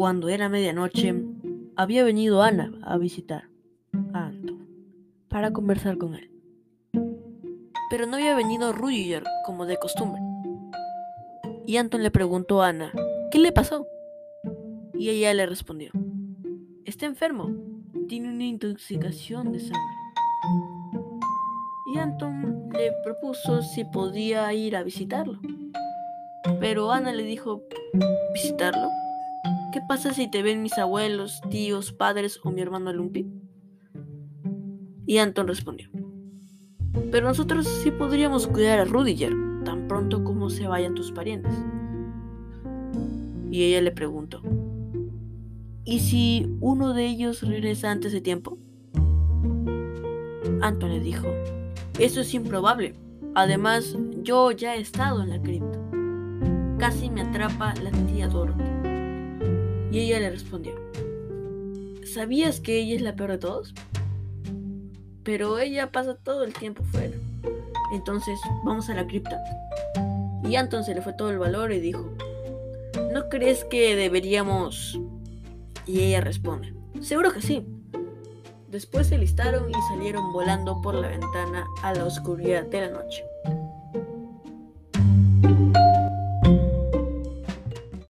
Cuando era medianoche, había venido Ana a visitar a Anton para conversar con él. Pero no había venido Rudiger como de costumbre. Y Anton le preguntó a Ana, ¿qué le pasó? Y ella le respondió, está enfermo, tiene una intoxicación de sangre. Y Anton le propuso si podía ir a visitarlo. Pero Ana le dijo, ¿visitarlo? ¿Qué pasa si te ven mis abuelos, tíos, padres o mi hermano Lumpi? Y Anton respondió, pero nosotros sí podríamos cuidar a Rudiger tan pronto como se vayan tus parientes. Y ella le preguntó, ¿y si uno de ellos regresa antes de tiempo? Anton le dijo, eso es improbable. Además, yo ya he estado en la cripta. Casi me atrapa la tía Dorothy. Y ella le respondió, ¿sabías que ella es la peor de todos? Pero ella pasa todo el tiempo fuera. Entonces, vamos a la cripta. Y Anton se le fue todo el valor y dijo, ¿no crees que deberíamos...? Y ella responde, seguro que sí. Después se listaron y salieron volando por la ventana a la oscuridad de la noche.